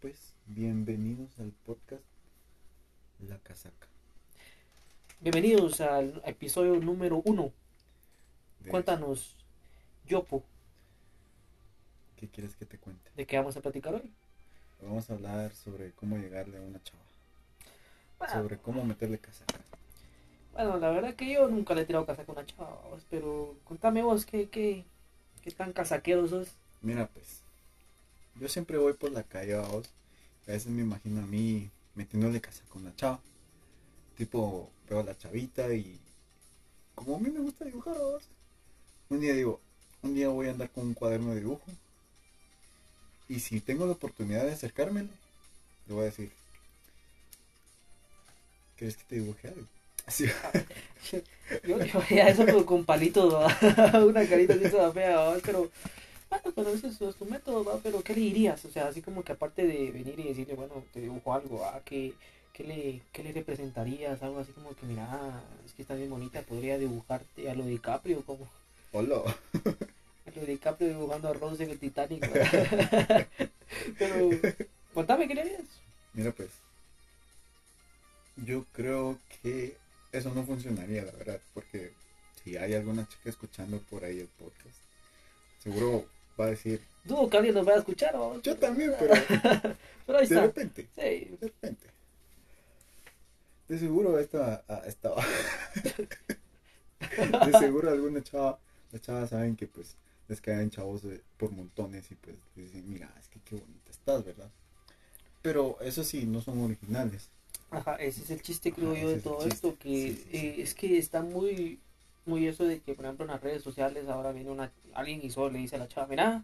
pues, bienvenidos al podcast La Casaca. Bienvenidos al episodio número uno. De- Cuéntanos, Yopo, ¿Qué quieres que te cuente? ¿de qué vamos a platicar hoy? Vamos a hablar sobre cómo llegarle a una chava. Bueno, Sobre cómo meterle casaca. bueno, la verdad que yo nunca le he tirado casaca a una chava, pero contame vos, ¿qué, qué, qué tan casaquero sos? Mira, pues, yo siempre voy por la calle, vamos. y A veces me imagino a mí metiéndole casaca a una chava. Tipo, veo a la chavita y como a mí me gusta dibujar, vamos. Un día digo, un día voy a andar con un cuaderno de dibujo. Y si tengo la oportunidad de acercármele, le voy a decir, ¿quieres que te dibuje algo? Así, Yo, yo haría eso pero con palitos, una carita así toda fea, pero bueno, pero ese es su método, ¿va? pero ¿qué le dirías? O sea, así como que aparte de venir y decirle, bueno, te dibujo algo. ¿Qué, qué le, ¿qué le representarías? Algo así como que, mira, es que está bien bonita, podría dibujarte a lo DiCaprio, como hola. a lo DiCaprio dibujando a Rose en el Titanic. pero, contame, ¿qué le harías? Mira pues, yo creo que eso no funcionaría, la verdad, porque si hay alguna chica escuchando por ahí el podcast, seguro va a decir, Dudo que alguien nos vaya a escuchar, ¿va? yo también, pero Pero ahí de está. repente, Sí, de repente. De seguro esta, ah, estaba, de seguro alguna chava, las chavas saben que pues les caen chavos de- por montones y pues dicen, mira, es que qué bonita estás, ¿verdad? Pero eso sí, no son originales. Ajá, ese es el chiste, creo Ajá, yo, de todo esto, que Sí, sí, sí. eh, es que está muy, muy eso de que, por ejemplo, en las redes sociales ahora viene una, alguien y solo le dice a la chava, mira,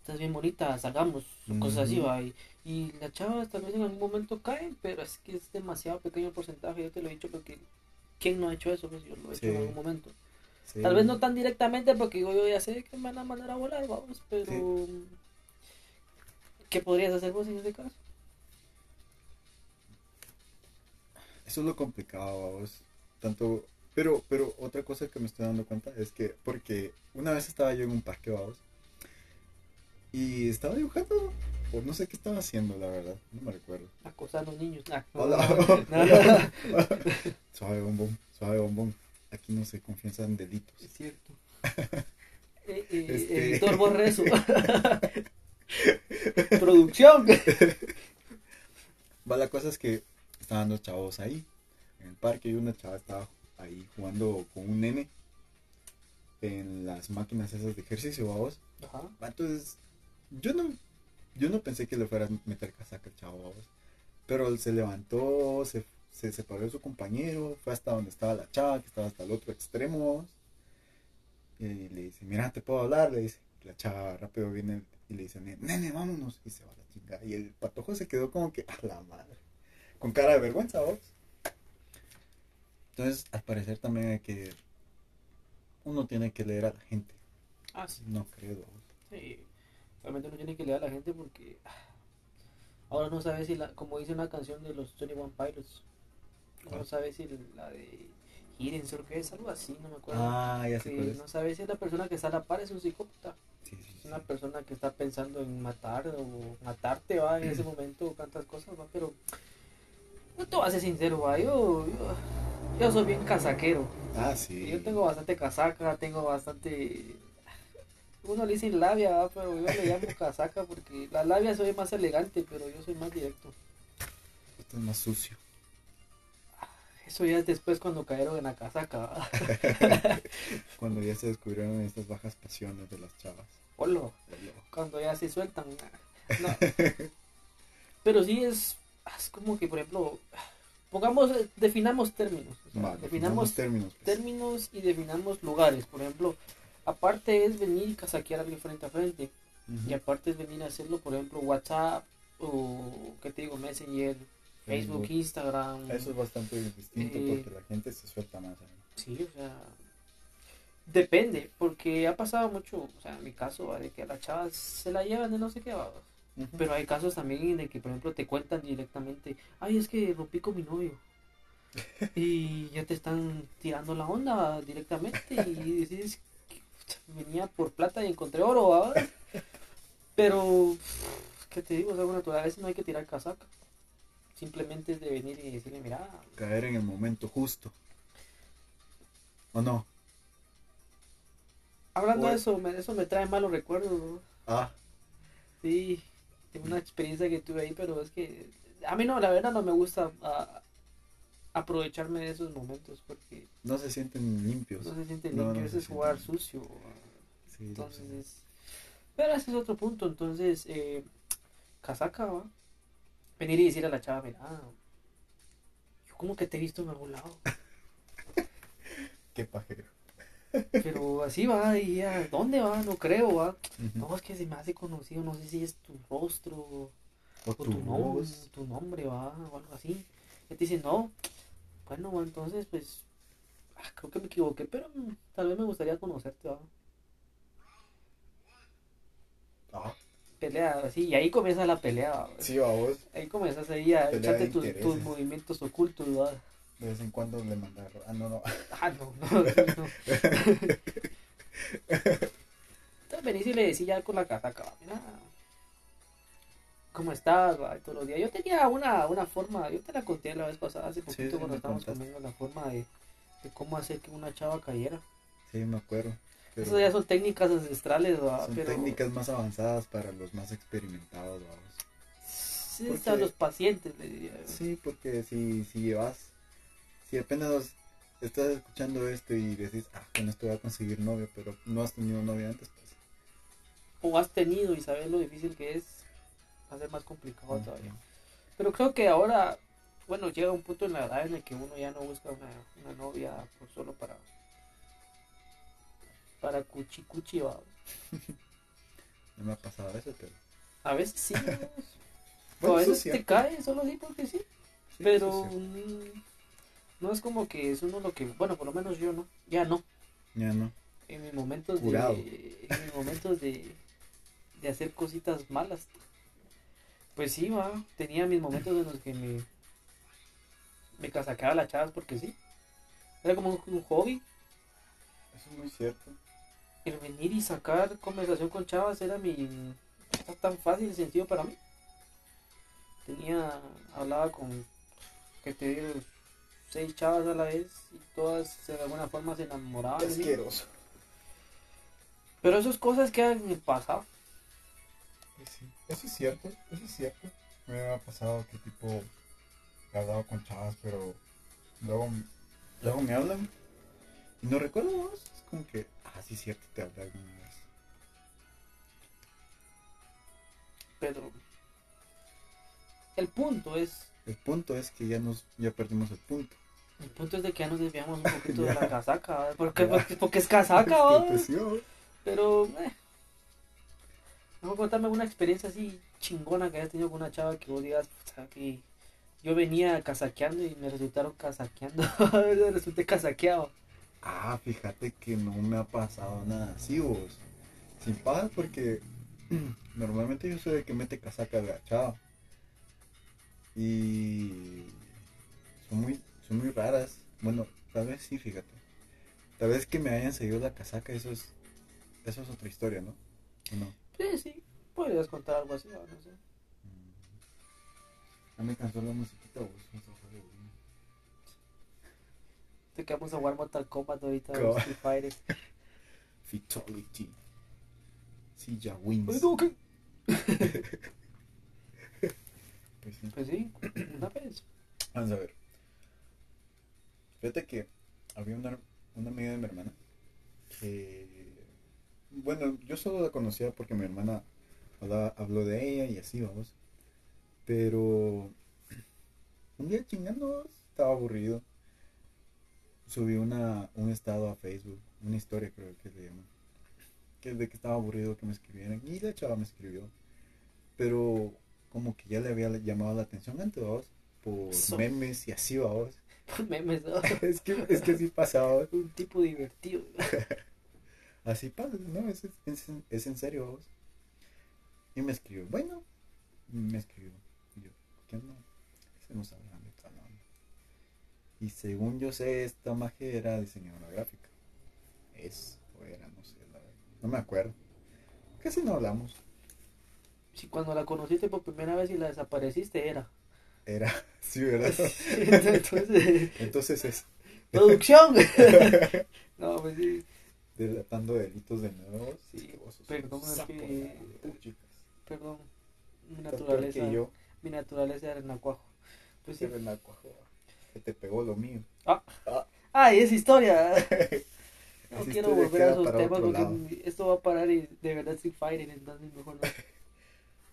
estás bien bonita, salgamos, cosas así, va, y, y las chavas tal vez en algún momento caen, pero es que es demasiado pequeño porcentaje, yo te lo he dicho porque, ¿quién no ha hecho eso? Pues yo lo he hecho en algún momento. Sí. Tal vez no tan directamente porque digo, yo ya sé que me van a mandar a volar, vamos, pero... ¿Qué podrías hacer vos en ese caso? Eso es lo complicado, vamos. Tanto, pero, pero otra cosa que me estoy dando cuenta es que, porque una vez estaba yo en un parque, vamos, y estaba dibujando, o no sé qué estaba haciendo, la verdad, no me recuerdo. Acosar a los niños. Nah, no, Hola. no. Suave bombón, suave bombón. Aquí no se confianza en delitos. Es cierto. Eh, eh, Este- Editor borre eso. Producción. Va, la cosa es que estaban dos chavos ahí, en el parque, y una chava estaba ahí jugando con un nene en las máquinas esas de ejercicio, vamos. Ajá. Entonces, yo no, yo no pensé que le fuera a meter casaca al chavo, vamos. Pero él se levantó, se, se separó de su compañero, fue hasta donde estaba la chava, que estaba hasta el otro extremo, vamos. Y le dice, mira, te puedo hablar, le dice. La chava rápido viene y le dice, nene, vámonos. Y se va a la chingada. Y el patojo se quedó como que, a la madre. Con cara de vergüenza, vos. Entonces, al parecer también hay que, uno tiene que leer a la gente. Ah, sí. No creo. Sí. Realmente uno tiene que leer a la gente porque ah, ahora no sabes si la, como dice una canción de los 21 Pilots, no sabes si la de Hidden creo que es algo así, no me acuerdo. Ah, ya sé no sabes si la persona que está a la par es un psicópata. Sí, sí, Es una persona que está pensando en matar o matarte, va, en ese momento, tantas cosas, va, pero yo te voy a ser sincero, va, yo, yo, yo soy bien casaquero. Ah, sí. Yo tengo bastante casaca, tengo bastante... Uno le dice labia, va, pero yo le llamo casaca porque la labia soy más elegante, pero yo soy más directo. Esto es más sucio. Eso ya es después cuando cayeron en la casaca. Cuando ya se descubrieron estas bajas pasiones de las chavas. Hola. cuando ya se sueltan. No. Pero sí es, es como que, por ejemplo, pongamos, definamos términos. o sea, Va, definamos términos. pues. términos y definamos lugares. Por ejemplo, aparte es venir y casaquear a alguien frente a frente. Y aparte es venir a hacerlo, por ejemplo, WhatsApp o, ¿qué te digo? Messenger, Facebook, Facebook. Instagram. Eso es bastante distinto Eh, porque la gente se suelta más. Sí, o sea, depende, porque ha pasado mucho, o sea, en mi caso, ¿va? de que a las chavas se la llevan de no sé qué, Pero hay casos también de que, por ejemplo, te cuentan directamente, ay, es que rompí con mi novio. Y ya te están tirando la onda directamente y pucha, venía por plata y encontré oro, ¿va? Pero ¿qué te digo? O sea, una a veces no hay que tirar casaca. Simplemente es de venir y decirle, mira. Caer en el momento justo. ¿O no? Hablando de eso, me, eso me trae malos recuerdos. ¿no? Ah, Sí, una experiencia que tuve ahí, pero es que a mí no, la verdad no me gusta ah, aprovecharme de esos momentos porque no se sienten limpios. no se siente No, limpio, no eso se es jugar sucio. Sí, Entonces sé. Pero ese es otro punto, entonces, eh, casaca, ¿va? Venir y decir a la chava, mira, yo como que te he visto en algún lado, Qué pajero. Pero así va, y ya, ¿dónde va? No creo, va. No, es que se me hace conocido, no sé si es tu rostro O o tu, tu, nombre, tu nombre, va, o algo así. Y te dice, no, bueno, va, entonces, pues, ah, creo que me equivoqué, pero mm, tal vez me gustaría conocerte, va. Ah, Pelea, así, y ahí comienza la pelea, va. sí, a vos. Ahí comenzas ahí a Pelea echarte tus, tus movimientos ocultos, ¿va? De vez en cuando le mandaron. Ah, no, no. Ah, no, no, no. Entonces venís y le decís ya con la casaca, va, mira, ¿cómo estás? va? Todos los días. Yo tenía una, una forma, yo te la conté la vez pasada, hace poquito sí, cuando estábamos comiendo, la forma de, de cómo hacer que una chava cayera. Sí, me acuerdo. Pero Eso ya son técnicas ancestrales, ¿va? son pero técnicas más avanzadas para los más experimentados, vamos. sí, porque- a los pacientes, le diría yo. Sí, porque si, si llevas, si apenas estás escuchando esto y decís, ah, con esto voy a conseguir novio, pero no has tenido novio antes, pues. O has tenido y sabes lo difícil que es, va a ser más complicado todavía. Pero creo que ahora, bueno, llega un punto en la edad en el que uno ya no busca una, una novia por solo para para cuchi cuchi va. No me ha pasado eso, pero. A veces sí, a veces es te cierto. cae solo así porque sí, Sí, pero es no es como que es uno lo que, bueno, por lo menos yo no, ya no. Ya no. En mis momentos Curado. de en mis momentos de, de hacer cositas malas. Pues sí, va, tenía mis momentos en los que me me casaqueaba las chavas porque sí. Era como un, un hobby. Eso es muy cierto. El venir y sacar conversación con chavas era mi era tan fácil y sencillo para mí. Tenía hablaba con que te digo seis chavas a la vez y todas de alguna forma se enamoraban. Asqueroso. Pero esas cosas quedan en el pasado. Sí, eso es cierto, eso es cierto. Me ha pasado que tipo he hablado con chavas, pero luego, luego me hablan y no recuerdo vos. Es como que, ah, sí es cierto, te hablé alguna vez. Pero el punto es, El punto es que ya nos, ya perdimos el punto. el punto es de que ya nos desviamos un poquito de la casaca, porque, porque, porque es casaca, Es pero eh. Vamos a contarme una experiencia así chingona que hayas tenido con una chava que vos digas, puta, que yo venía casaqueando y me resultaron casaqueando, resulté casaqueado. Ah, fíjate que no me ha pasado nada así vos. Sin paz porque normalmente yo soy el que mete casaca de la chava. Y son muy, son muy raras. Bueno, tal vez sí, fíjate. Tal vez que me hayan seguido la casaca, eso es, eso es otra historia, ¿no? ¿O no? Sí, sí, podrías contar algo así, no sé. Mm. Ya me cansó la musiquita, vos. Te quedamos a jugar Mortal Kombat ahorita, Street Fighter. Fatality. Sí, ya wins. Pues sí. Pues una vez. Vamos a ver. Fíjate que había una, una amiga de mi hermana que, bueno, yo solo la conocía porque mi hermana habló de ella y así, vamos. Pero un día chingando, estaba aburrido. Subí una, un estado a Facebook, una historia creo que le llaman. Que de que estaba aburrido que me escribieran. Y la chava me escribió. Pero como que ya le había llamado la atención antes, vamos. Por So- memes y así, vamos. Memes, ¿no? es que es que así pasaba. Un tipo divertido. Así pasa, ¿no? Es, es, es en serio, vamos. Y me escribió, bueno, me escribió. Y yo, ¿qué onda? Estamos hablando y tal, ¿no? Y según yo sé, esta magia era diseñadora gráfica. Es, o era, no sé, la verdad. No me acuerdo. Casi no hablamos. Si cuando la conociste por primera vez y la desapareciste era. Era, sí, ¿verdad? Entonces, Entonces es producción. no, pues sí. delatando delitos de nuevo. Sí, perdón, es que-. Perdón. Mi naturaleza. que yo, Mi naturaleza era nacuajo. Pues sí. ser el nacuajo, que te pegó lo mío. Ay, esa historia. No quiero volver a esos temas porque esto va a parar y de verdad estoy fighting, entonces mejor no.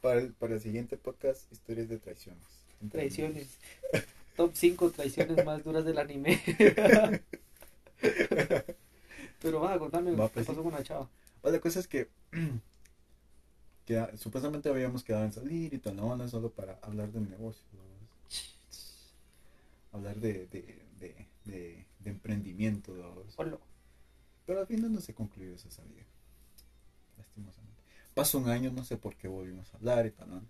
Para el, para el siguiente podcast, historias de traiciones. Traiciones. Top 5 traiciones más duras del anime. Pero va, contame, Va, ¿qué pues, pasó sí. con la chava? Pues la cosa es que, que supuestamente habíamos quedado en salir y todo, no, no es solo para hablar del negocio, ¿no? hablar de, de, de, de, de emprendimiento, ¿no? Pero al final no se concluyó esa salida, lastimosamente. Pasó un año, no sé por qué volvimos a hablar y tal, ¿no?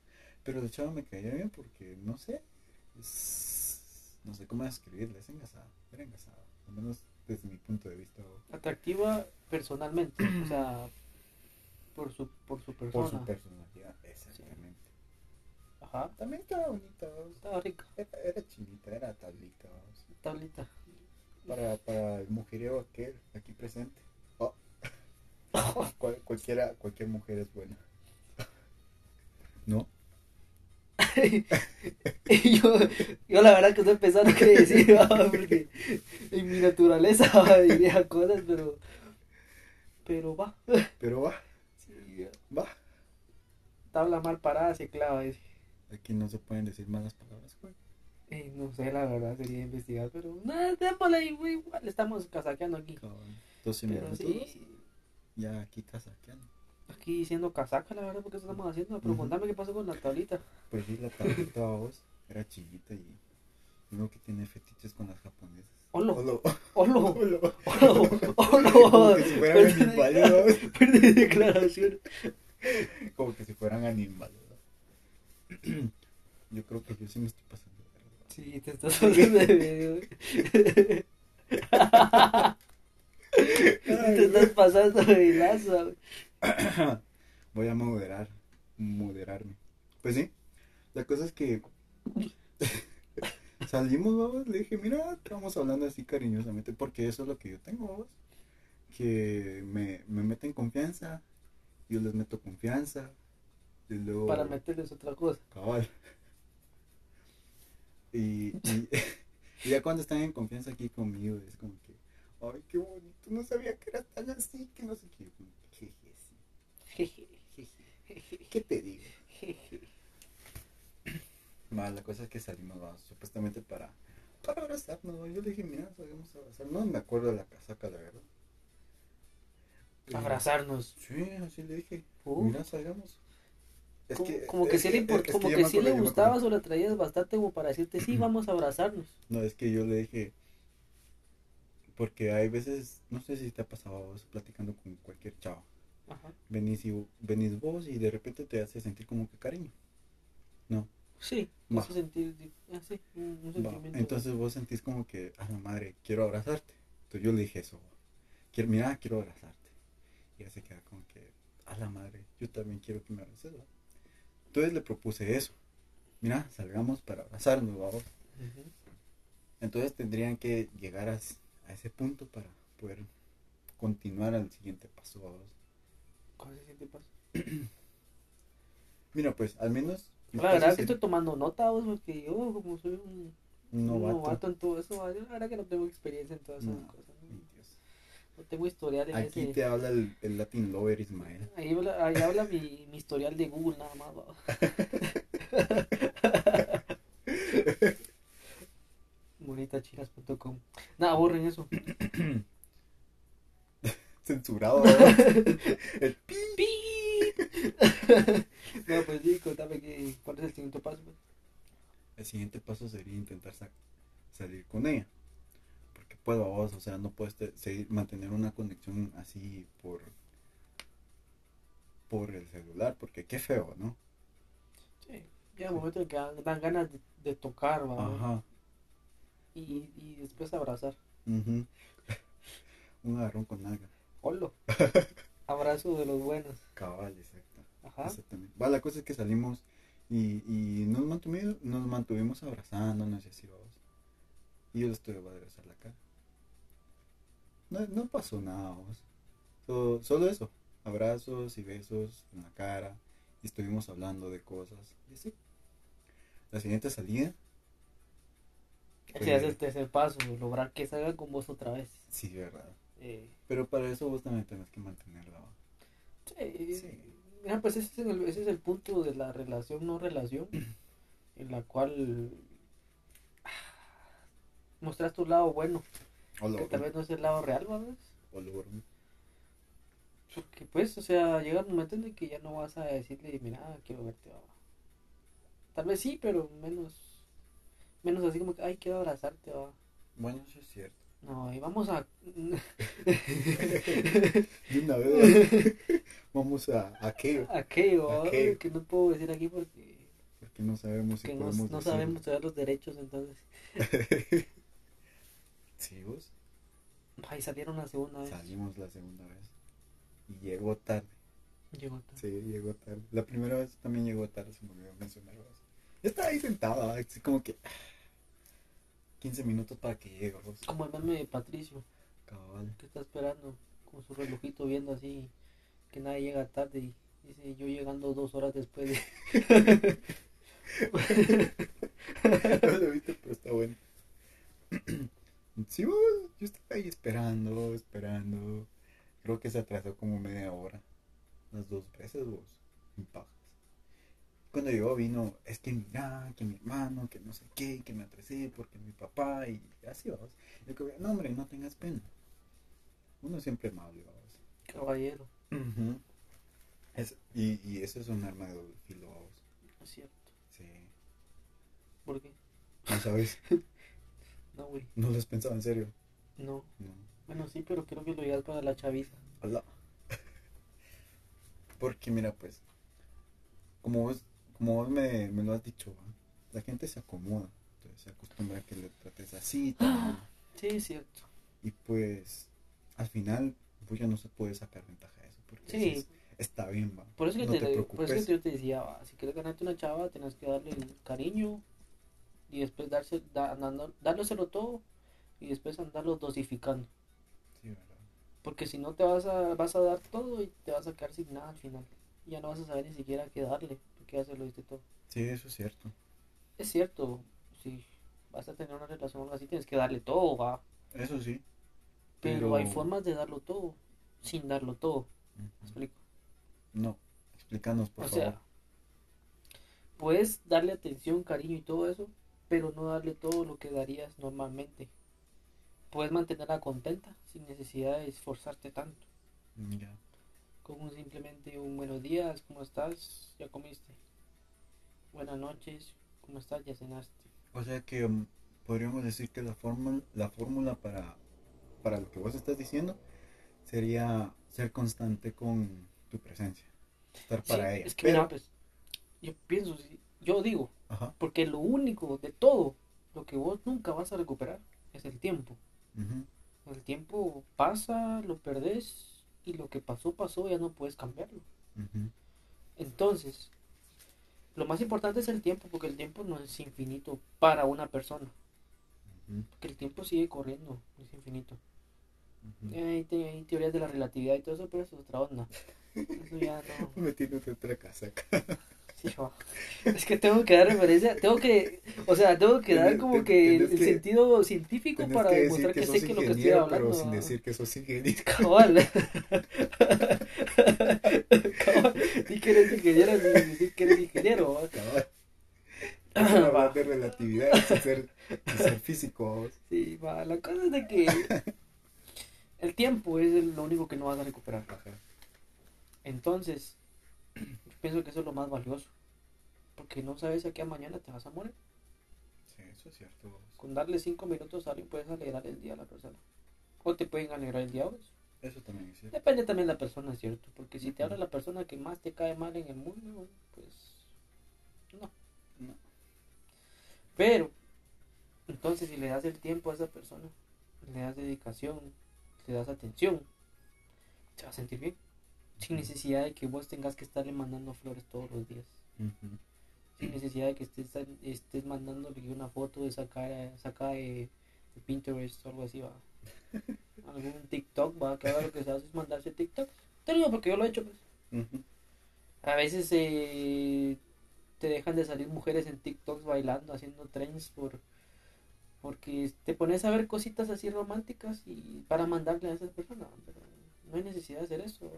pero la chava me caía bien porque, no sé, es- no sé cómo describirla, es engasada, era engasada, al menos desde mi punto de vista. Atractiva personalmente, o sea, por su, por su persona. Por su personalidad, exactamente. Ajá, También estaba bonita, estaba rica. era, era chinita, era tablita. ¿vos? Tablita. Para, para el mujeriego aquel aquí presente. Cual- cualquiera, cualquier mujer es buena. ¿No? Yo, yo la verdad que estoy pensando qué decir, porque en mi naturaleza diría cosas, pero pero va. Pero va, Sí, va. tabla mal parada se clava. dice. Aquí no se pueden decir malas palabras, güey. Eh, no sé, la verdad sería investigar, pero nada, démosle igual estamos casaqueando aquí. Cabrón. 12 Pero minutos. sí, Ya aquí casaqueando. aquí diciendo casaca, la verdad, porque eso estamos haciendo. Pero Ujú. contame qué pasó con la tablita. Pues sí, la tablita vos era chiquita y uno que tiene fetiches con las japonesas. Hola. Olo. ¡Holo! Olo. ¡Holo! Como ¡Holo! que si fueran animales. Perdí declaración. Como que si fueran animales. Yo creo que yo sí me estoy pasando. Sí, te estás pasando de te estás pasando de lazo. Voy a moderar, moderarme. Pues sí, la cosa es que salimos, vamos, le dije, mira, estamos hablando así cariñosamente, porque eso es lo que yo tengo, que me, me meten confianza, yo les meto confianza, y luego... Para meterles otra cosa. Cabal. Y, y, y ya cuando están en confianza aquí conmigo, es como que, ay, qué bonito, no sabía que era tan así, que no sé qué. Jeje, sí, Jeje, jeje. ¿Qué te digo? jeje. Ma, la cosa es que salimos supuestamente para, para abrazarnos. Yo le dije, mira, salgamos a abrazar. No me acuerdo de la casaca, la verdad. Y- Abrazarnos. Sí, así le dije, Uh. mira, salgamos. Es como, que- como que sí le, es como que sí le gustabas o la traías bastante como para decirte, sí, vamos a abrazarnos. No, es que yo le dije, porque hay veces, no sé si te ha pasado vos platicando con cualquier chavo. Ajá. Venís, y, venís vos y de repente te hace sentir como que cariño. No. Sí, Va. hace sentir, ah, sí, un, un Va, sentimiento. Entonces vos sentís como que, a la madre, quiero abrazarte. Entonces yo le dije eso. Quiero, mira, quiero abrazarte. Y ella se queda como que, a la madre, yo también quiero que me abraces. ¿va? Entonces le propuse eso. Mira, salgamos para abrazarnos, vamos. Ujú. Entonces tendrían que llegar a, a ese punto para poder continuar al siguiente paso. ¿Cuál es el siguiente paso? Mira, pues al menos... La verdad pasos que estoy tomando nota, vos, porque yo, como soy un, novato. novato en todo eso, yo la verdad que no tengo experiencia en todas esas No, cosas. ¿no? Dios. No tengo historial en Aquí ese. te habla el, el Latin Lover Ismael. Ahí habla, ahí habla mi, mi historial de Google nada más. va. Monitachinas.com Nada, borren eso. Censurado. el pi. ¡Pi! no, pues sí, contame que, cuál es el siguiente paso. pues. El siguiente paso sería intentar sa- salir con ella. Porque puedo a vos, o sea, no puedes seguir, mantener una conexión así por por el celular, porque qué feo, ¿no? Sí, un momento en que dan, dan ganas de, de tocar, va, Ajá. Y, y después abrazar. Un agarrón con nalga. Holo. Abrazo de los buenos. Cabal, exacto. Ajá. Exactamente. Va, la cosa es que salimos y, y nos, mantuvimos, nos mantuvimos abrazándonos y así vamos. Y yo le estuve a regresar la cara. No, no pasó nada, vamos. Solo, solo eso. Abrazos y besos en la cara. Y estuvimos hablando de cosas. Y así. La siguiente salida. Ese es el tercer paso, lograr que salga con vos otra vez. Sí, verdad. Eh, Pero para eso vos también tenés que mantenerla. sí. Sí. Mira, pues ese es, el, ese es el punto de la relación no relación, en la cual ah, mostras tu lado bueno, que tal vez no es el lado real, ¿verdad? o lo- Porque pues, o sea, llega un momento en el que ya no vas a decirle, mira, quiero verte, va". Tal vez sí, pero menos, menos así como que, ay, quiero abrazarte, va. Bueno, eso es cierto. No, y vamos a... De una vez vamos a, a qué, aquello, ¿va? Aquello. que no puedo decir aquí porque, porque no sabemos si no, podemos no sabemos todavía los derechos, entonces... Sí, vos Ay, salieron la segunda vez. salimos la segunda vez y llegó tarde. Llegó tarde. Sí, llegó tarde. La primera vez también llegó tarde, se me olvidó mencionar. Yo estaba ahí sentado, así como que 15 minutos para que llegue, vos. Como el meme de Patricio, Cabal. que está esperando con su relojito viendo así que nadie llega tarde y dice yo llegando dos horas después de... No lo viste, pero está bueno. Sí, vos, yo estaba ahí esperando, esperando. Creo que se atrasó como media hora. Las dos veces, vos. En pajas. Cuando llegó vino, es que mira, que mi hermano, que no sé qué, que me atrasé porque mi papá y así vos. Yo que no, hombre, no tengas pena. Uno siempre amable, vos. Caballero, Es- y, y eso es un arma de doble filo, vos. es cierto. Sí. ¿Por qué? No sabes, No, güey, no lo has pensado en serio. no. No. Bueno, sí, pero creo que lo digas para la chaviza. Hola. Porque mira, pues, como vos, como vos me, me lo has dicho, ¿va? la gente se acomoda, entonces se acostumbra a que le trates así, Sí, es cierto. y pues, al final, pues ya no se puede sacar ventaja de eso, porque Sí. dices, está bien, va, Por eso que, no te, te, por eso que yo te decía, va, si quieres ganarte una chava, tienes que darle el cariño y después darse, da, andando- dárselo todo y después andarlo dosificando. Sí, ¿verdad? Porque si no te vas a, vas a dar todo y te vas a quedar sin nada al final. Ya no vas a saber ni siquiera qué darle, porque ya se lo diste todo. Sí, eso es cierto. Es cierto, si vas a tener una relación algo así, tienes que darle todo, va. Eso sí. Pero, Pero- hay formas de darlo todo, sin darlo todo. ¿Me Ujú. explico? No, explícanos, por o favor. sea, puedes darle atención, cariño y todo eso, pero no darle todo lo que darías normalmente. Puedes mantenerla contenta sin necesidad de esforzarte tanto. Ya. Con simplemente un buenos días, ¿cómo estás? ¿Ya comiste? Buenas noches, ¿cómo estás? ¿Ya cenaste? O sea que mm, podríamos decir que la fórmula, la fórmula para, para lo que vos estás diciendo sería ser constante con tu presencia. Estar para ella. Es que Pero- mira, pues, yo pienso, yo digo, Ajá. porque lo único de todo, lo que vos nunca vas a recuperar, es el tiempo. ujú, El tiempo pasa, lo perdés y lo que pasó, pasó, ya no puedes cambiarlo. Entonces, lo más importante es el tiempo, porque el tiempo no es infinito para una persona. Ujú, Porque el tiempo sigue corriendo, no es infinito. Hay, te- hay teorías de la relatividad y todo eso, pero eso es otra onda. Eso ya no. Metiéndote otra casaca. Es que tengo que dar referencia, tengo que, o sea, tengo que dar como que el, que- sentido científico para que demostrar que, sé que lo que estoy hablando. Pero sin decir que sos ingeniero. Cabal. Cabal. Di que eres ingeniero sin decir que eres ingeniero. Cabal. Va. hablar de relatividad, sin ser, sin ser físico. Sí, va. La cosa es de que el tiempo es lo único que no vas a recuperar. Ajá. Entonces, pienso que eso es lo más valioso. Porque no sabes a qué mañana te vas a morir. Sí, eso es cierto. Con darle cinco minutos a alguien puedes alegrar el día a la persona. O te pueden alegrar el día a vos. Eso también es cierto. Depende también de la persona, ¿cierto? Porque si te habla la persona que más te cae mal en el mundo, pues no. No. Pero, entonces si le das el tiempo a esa persona, le das dedicación, le das atención, se va a sentir bien. sin necesidad de que vos tengas que estarle mandando flores todos los días. Ujú. Sin necesidad de que estés, estés mandándole una foto de sacar saca de, de Pinterest o algo así, va. Algún TikTok, va, que ahora lo que se hace es mandarse TikTok. Te lo digo porque yo lo he hecho, pues. A veces eh, te dejan de salir mujeres en TikToks bailando, haciendo trends por porque te pones a ver cositas así románticas y para mandarle a esas personas, pero no hay necesidad de hacer eso.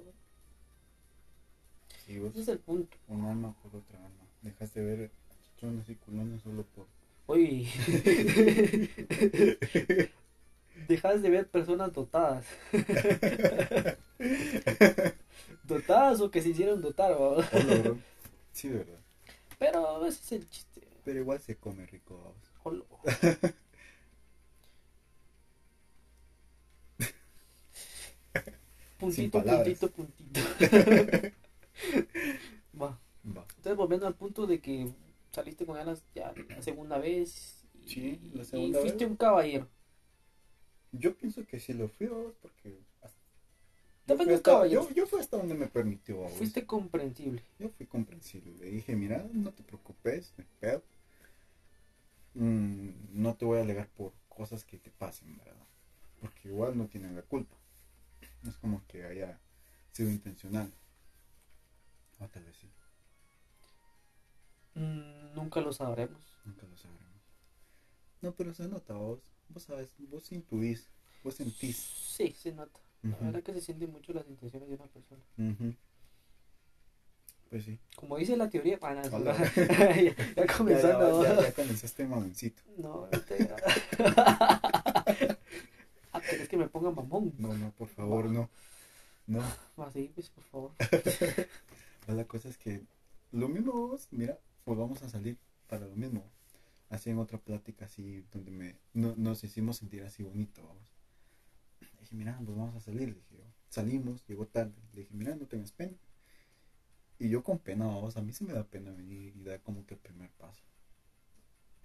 Sí, Ese es el punto. un alma por otra alma. Dejaste de ver chichones y culones solo por... Oye, dejas de ver personas dotadas. dotadas o que se hicieron dotar, bro. Sí, de verdad. pero ese es el chiste. Pero igual se come rico, vamos. Puntito, palabras. puntito, puntito. Va. Entonces, volviendo al punto de que saliste con ganas ya la segunda vez. Y, Sí, la y segunda fuiste vez. un caballero. Yo pienso que sí lo fui, porque... Yo fui, hasta, yo, yo fui hasta donde me permitió. Fuiste comprensible. Yo fui comprensible. Le dije, mira, no te preocupes, hay pedo. Mm, no te voy a alegar por cosas que te pasen, ¿verdad? Porque igual no tienen la culpa. No es como que haya sido intencional. O tal vez sí, Mm, nunca lo sabremos. nunca lo sabremos. No, pero se nota vos. Vos sabes, vos intuís, vos sentís. Sí, se nota. La Ujú, verdad que se sienten mucho las intenciones de una persona. Pues sí. Como dice la teoría, para Hola. ya, ya comenzando. ya, ya comenzaste mamoncito. No, este- ah, ¿querés que me ponga mamón? No, no, por favor, no. No. Va, sí, pues, por favor. La cosa es que lo mismo vos, mira, pues vamos a salir para lo mismo. Así en otra plática así donde me no- nos hicimos sentir así bonito, vamos. Le dije, mira, pues vamos a salir, le dije yo. Salimos, llegó tarde. Le dije, mira, no tengas pena. Y yo con pena, vamos, a mí sí me da pena venir y dar como que el primer paso.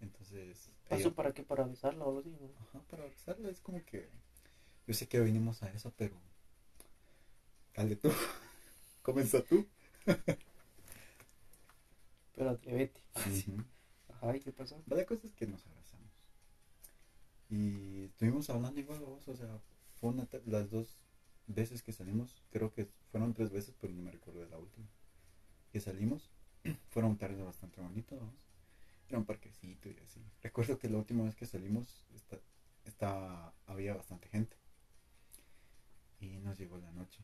Entonces, ¿Paso ella- para qué? Para besarla o algo así, ¿no? Ajá, para besarla es como que yo sé que venimos a eso, pero dale tú. Comienza tú. Pero atrévete. Ujú. Ajá, ¿y qué pasó? La cosa es que nos abrazamos. Y estuvimos hablando igual, vos, o sea, fue una las dos veces que salimos, creo que fueron tres veces, pero no me recuerdo de la última. Que salimos, fueron tardes bastante bonitas, vamos. Era un parquecito y así. Recuerdo que la última vez que salimos, esta, esta- había bastante gente. Y nos llegó la noche.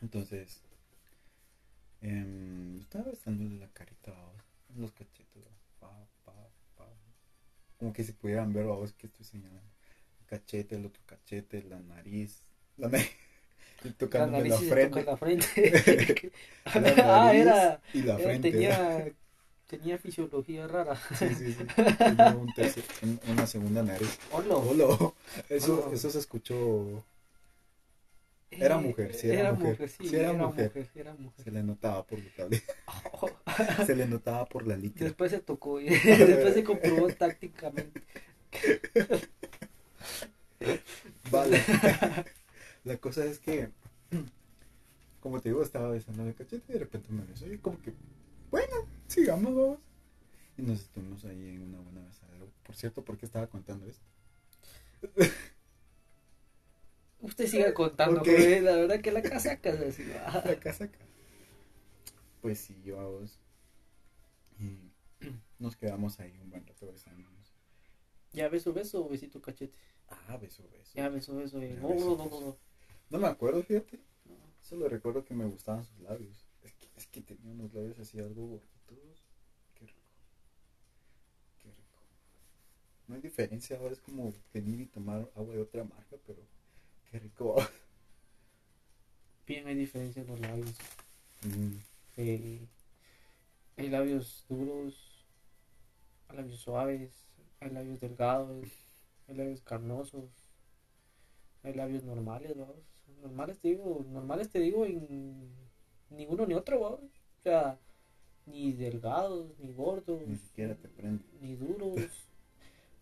Entonces, em, estaba besándole la carita, vamos, los cachetes, pa, pa, pa. Como que se pudieran ver, vamos, que estoy señalando. El cachete, el otro cachete, la nariz, la nariz, y La tocándome nariz la, se frente. la frente. la ah, era. y la era- frente. tenía, tenía fisiología rara. Sí, sí, sí. Tenía un tercer- un- una segunda nariz. Hola. Hola. Eso, eso se escuchó. Era Eh, mujer, sí, era mujer. sí, Sí, era era mujer. mujer. era mujer. Se le notaba por la tablet. Se le notaba por la líquida. Después se tocó y después se comprobó tácticamente. Vale. La cosa es que, como te digo, estaba besando el cachete y de repente me besó. Y como que, bueno, sigamos, vamos. Y nos estuvimos ahí en una buena besadera. Por cierto, ¿por qué estaba contando esto? Usted siga contando, Ok. porque la verdad que la casaca es así. La casaca. Pues sí, yo a vos. Y nos quedamos ahí un buen rato besándonos. Ya beso, beso o besito cachete. Ah, beso, beso. Ya beso, beso. eh. Ya, Oh, beso, oh, beso. oh. No me acuerdo, fíjate. No. Solo recuerdo que me gustaban sus labios. Es que, es que tenía unos labios así algo gorditos. Qué rico. Qué rico. No hay diferencia ahora, es como venir y tomar agua de otra marca, pero qué rico. Bien, hay diferencia en los labios. Mm, Eh, hay labios duros, hay labios suaves, hay labios delgados, hay labios carnosos, hay labios normales, vamos. Normales te digo, normales te digo en ninguno ni otro, vamos. O sea, ni delgados, ni gordos, ni siquiera te prende. ni duros.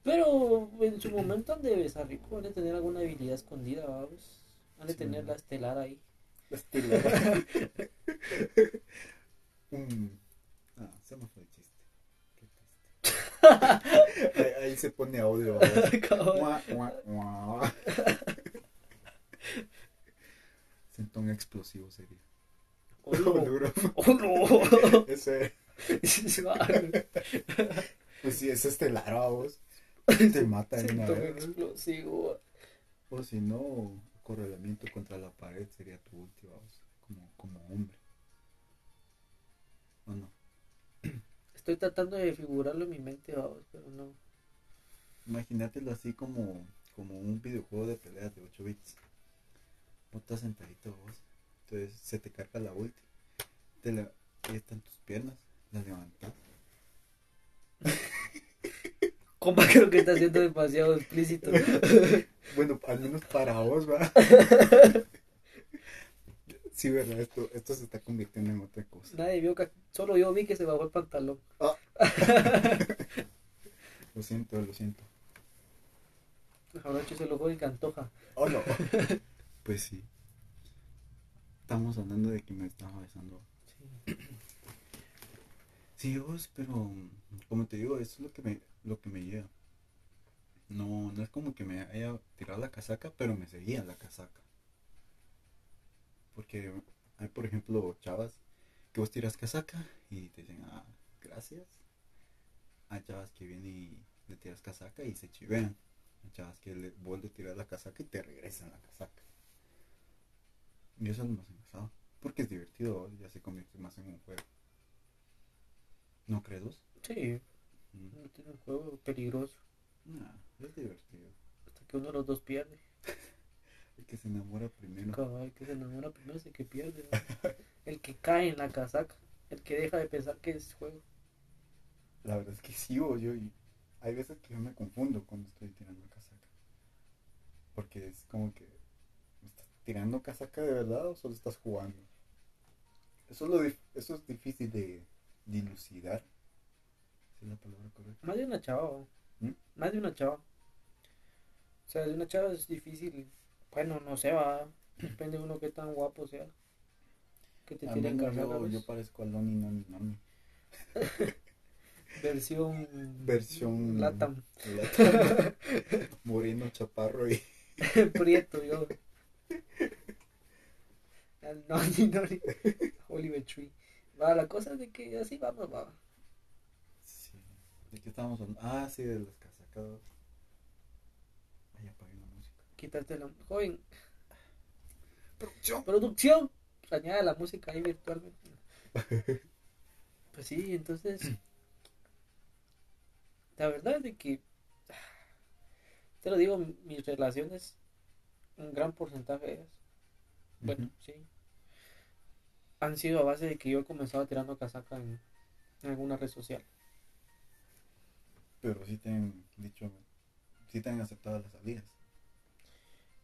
Pero en su momento han de besar rico, han de tener alguna habilidad escondida, vamos. Han de Sí. tener la estelar ahí. La- Un- Ah, se me fue el chiste. Qué triste. Ahí, ahí se pone audio. un explosivo sería. Oh, no. Duro. Oh, no. Ese, pues sí, es estelar a vos. Te mata de una vez. explosivo. O si no, correlamiento contra la pared sería tu última voz, como, como hombre. ¿O no? Estoy tratando de figurarlo en mi mente, vamos, pero no. Imagínatelo así como, como un videojuego de peleas de 8 bits. No estás sentadito vos. Entonces se te carga la ulti. Te la, ahí están tus piernas. Las levantas. Compa, creo que está siendo demasiado explícito. Bueno, al menos para vos, va. Sí, verdad, esto, esto se está convirtiendo en otra cosa. Nadie vio que solo yo vi que se bajó el pantalón. Lo siento, lo siento. Jarocho se lo jode y que antoja. Oh no. Pues sí. Estamos hablando de que me estaba besando. Sí. Pero como te digo, eso es lo que me, lo que me lleva. No, no es como que me haya tirado la casaca, pero me seguía la casaca. Porque hay, por ejemplo, chavas que vos tiras casaca y te dicen, ah, gracias. Hay chavas que vienen y le tiras casaca y se chivean. Hay chavas que le, vos le tiras la casaca y te regresan la casaca. Y eso es lo más engraçado. Porque es divertido, ya se convierte más en un juego. ¿No crees? Sí, Mm. no tiene un juego peligroso. Nah, es divertido. Hasta que uno de los dos pierde. El que se enamora primero. Cabal, que se enamora primero es el que pierde. ¿no? El que cae en la casaca. El que deja de pensar que es juego. La verdad es que sí, yo. y hay veces que yo me confundo cuando estoy tirando casaca. Porque es como que. ¿Estás tirando casaca de verdad o solo estás jugando? Eso es, lo eso es difícil de dilucidar. ¿Sí es la palabra correcta? Más de una chava. ¿no? ¿Mm? Más de una chava. O sea, de una chava es difícil. Bueno, no sé, va. Depende de uno qué tan guapo sea. Que te tienen casaca. yo, yo parezco a Loni Noni Noni. Versión. Versión- Latam. Moreno, chaparro y. Prieto, yo. Al Noni, Noni. Oliver Tree. Va, la cosa es de que así vamos, va. Sí. ¿De qué estábamos hablando? Ah, sí, de las casacas. Ay, apagué la música. Quitarte la. Joven, Producción. producción. Añade la música ahí virtualmente. Pues sí, entonces. La verdad es de que. Te lo digo, mis relaciones. Un gran porcentaje de ellas. Bueno, sí. Han sido a base de que yo he comenzado tirando casaca en, en alguna red social. Pero sí te han dicho, sí te han aceptado las salidas.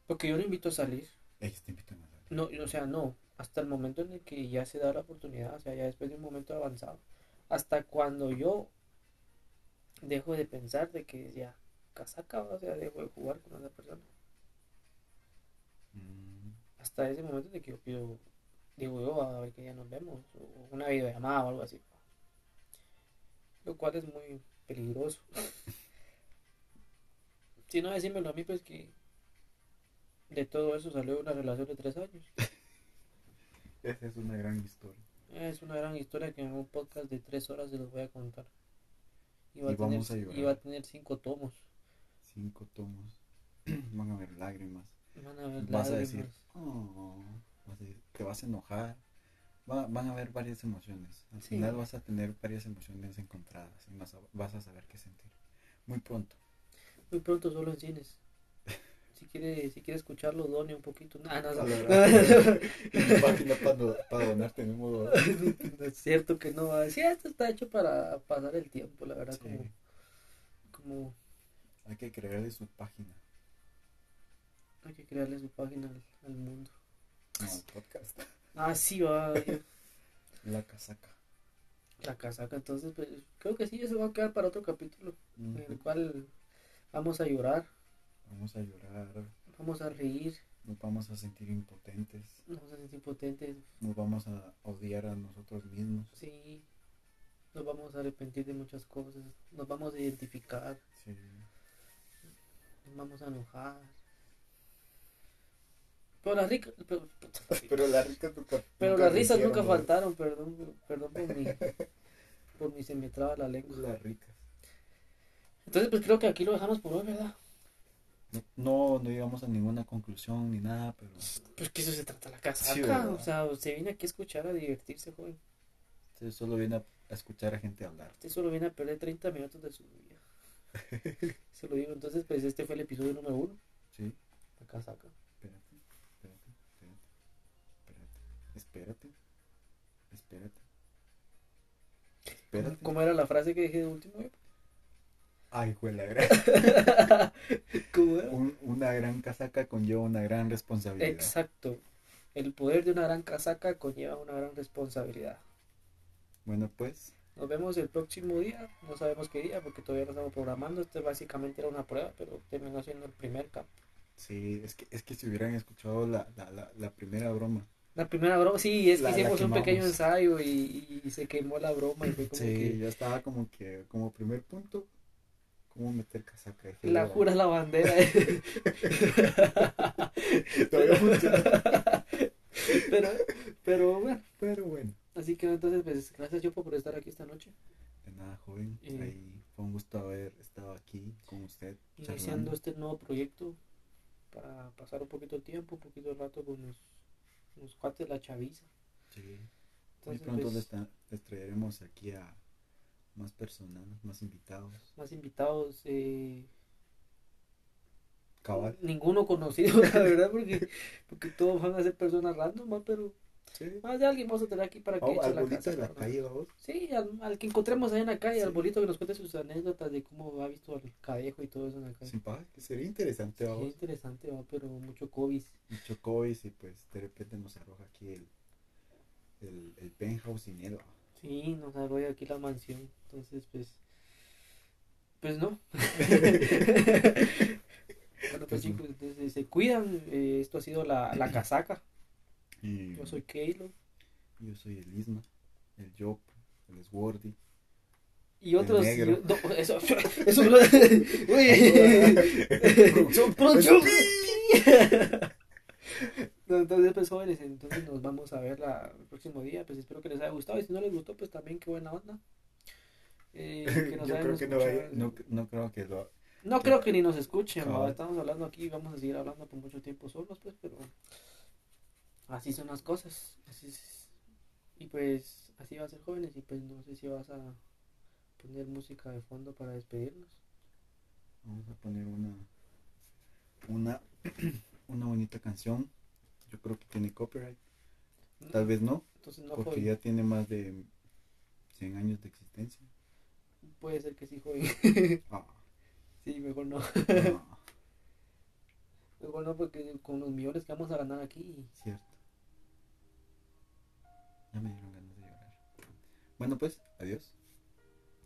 Porque yo no invito a salir. Ellos te invitan a salir. No, o sea, no. Hasta el momento en el que ya se da la oportunidad, o sea, ya después de un momento avanzado. Hasta cuando yo dejo de pensar de que ya casaca, o sea, dejo de jugar con esa persona. Mm, Hasta ese momento de que yo pido, digo yo, a ver que ya nos vemos, o una videollamada o algo así. Lo cual es muy peligroso. si no decímelo a mí, pues que de todo eso salió una relación de tres años. Esa es una gran historia. Es una gran historia que en un podcast de tres horas se los voy a contar. Y va, Y a, tener, vamos a llorar. y va a tener cinco tomos. Cinco tomos. Van a haber lágrimas. Van a ver Vas a lágrimas. decir, "Oh", te vas a enojar. Va- van a haber varias emociones. Al Sí. final vas a tener varias emociones encontradas y vas a, vas a saber qué sentir. Muy pronto. Muy pronto solo en cines. Si quiere, si quiere escucharlo, done un poquito. Nah, no, no. página para, para donar tenemos. Es cierto que no. Sí, esto está hecho para pasar el tiempo, la verdad. Sí. Como, como Hay que crearle su página. hay que crearle su página al, al mundo. No, el podcast. Ah, sí, va. La casaca. La casaca, entonces, pues, creo que sí, eso va a quedar para otro capítulo. En el cual vamos a llorar, Vamos a llorar. vamos a reír, Nos vamos a sentir impotentes. Nos vamos a sentir potentes. Nos vamos a odiar a nosotros mismos. Sí. Nos vamos a arrepentir de muchas cosas. Nos vamos a identificar. Sí. Nos vamos a enojar. Pero las ricas. Pero, Pero las risas nunca. pero nunca las risas nunca ¿no? faltaron. Perdón, perdón por mi. Por mi se me traba la lengua. Las ricas. Entonces, pues creo que aquí lo dejamos por hoy, ¿verdad? No, no llegamos a ninguna conclusión ni nada, pero Pues que eso se trata la casa. Sí, o sea, se viene aquí a escuchar, a divertirse, joven. usted solo viene a, a escuchar a gente hablar. Usted solo viene a perder 30 minutos de su vida. Se lo digo. Entonces, pues este fue el episodio número uno. Sí, La casaca. Espérate, espérate, espérate. ¿Cómo era la frase que dije de último? Ay, fue la gran. ¿Cómo era? Un- una gran casaca conlleva una gran responsabilidad. Exacto. El poder de una gran casaca conlleva una gran responsabilidad. Bueno, pues, Nos vemos el próximo día. No sabemos qué día porque todavía no estamos programando. Este básicamente era una prueba, pero terminó siendo el primer cap. sí, es que, es que si hubieran escuchado la, la, la, la primera broma. La primera broma, sí, es que La- la hicimos un pequeño ensayo y, y se quemó la broma y fue como Sí, que ya estaba como que, como primer punto, cómo meter casaca. Dije, la "Bueno, jura la bandera. Todavía funciona. pero, pero bueno, Pero bueno, así que entonces pues gracias Yopo por estar aquí esta noche, de nada, joven. Y- Ahí fue un gusto haber estado aquí con usted. iniciando charlando. este nuevo proyecto para pasar un poquito de tiempo, un poquito de rato con los, los cuates la chaviza. Sí. Muy Entonces, pronto pues, les, tra- les traeremos aquí a más personas, más invitados. más invitados, eh, Cabal. ninguno conocido, la verdad, porque, porque todos van a ser personas random, ¿va? pero Sí. más de alguien vamos a tener aquí para que Oh, al la bolito de la calle, vamos. Sí, al, al que encontremos ahí en la calle, Sí. al bolito que nos cuente sus anécdotas de cómo ha visto al cadejo y todo eso en la calle. Que sería interesante, vamos. interesante, va, pero mucho COVID. Mucho COVID y pues de repente nos arroja aquí el, el, el penthouse sin él. Sí, nos arrolla aquí la mansión. Entonces, pues. Pues no. bueno, pues Pues chicos, entonces, se cuidan. eh, esto ha sido la, la casaca. Y Yo soy Keilo. yo soy el Isma, el Job, el Swordy. Y otros. negro. yo- no, eso, eso. Producción. Producción. Entonces, pues jóvenes, entonces nos vamos a ver la, el próximo día. Pues espero que les haya gustado. Y si no les gustó, pues también qué buena onda. Eh, que nos Yo creo que no, vaya- no, no creo que lo... No creo que ni nos escuchen, estamos hablando aquí, vamos a seguir hablando por mucho tiempo solos, pues, pero así son las cosas. Así es. Y pues así va a ser jóvenes y pues no sé si vas a poner música de fondo para despedirnos. Vamos a poner una una una bonita canción. Yo creo que tiene copyright. Tal vez no, Entonces no, porque joven. ya tiene más de 100 años de existencia. Puede ser que sí, joven. Ah, sí, mejor no. ah, Mejor no porque con los millones que vamos a ganar aquí. cierto. Ya me dieron ganas de llorar. Bueno, pues, adiós.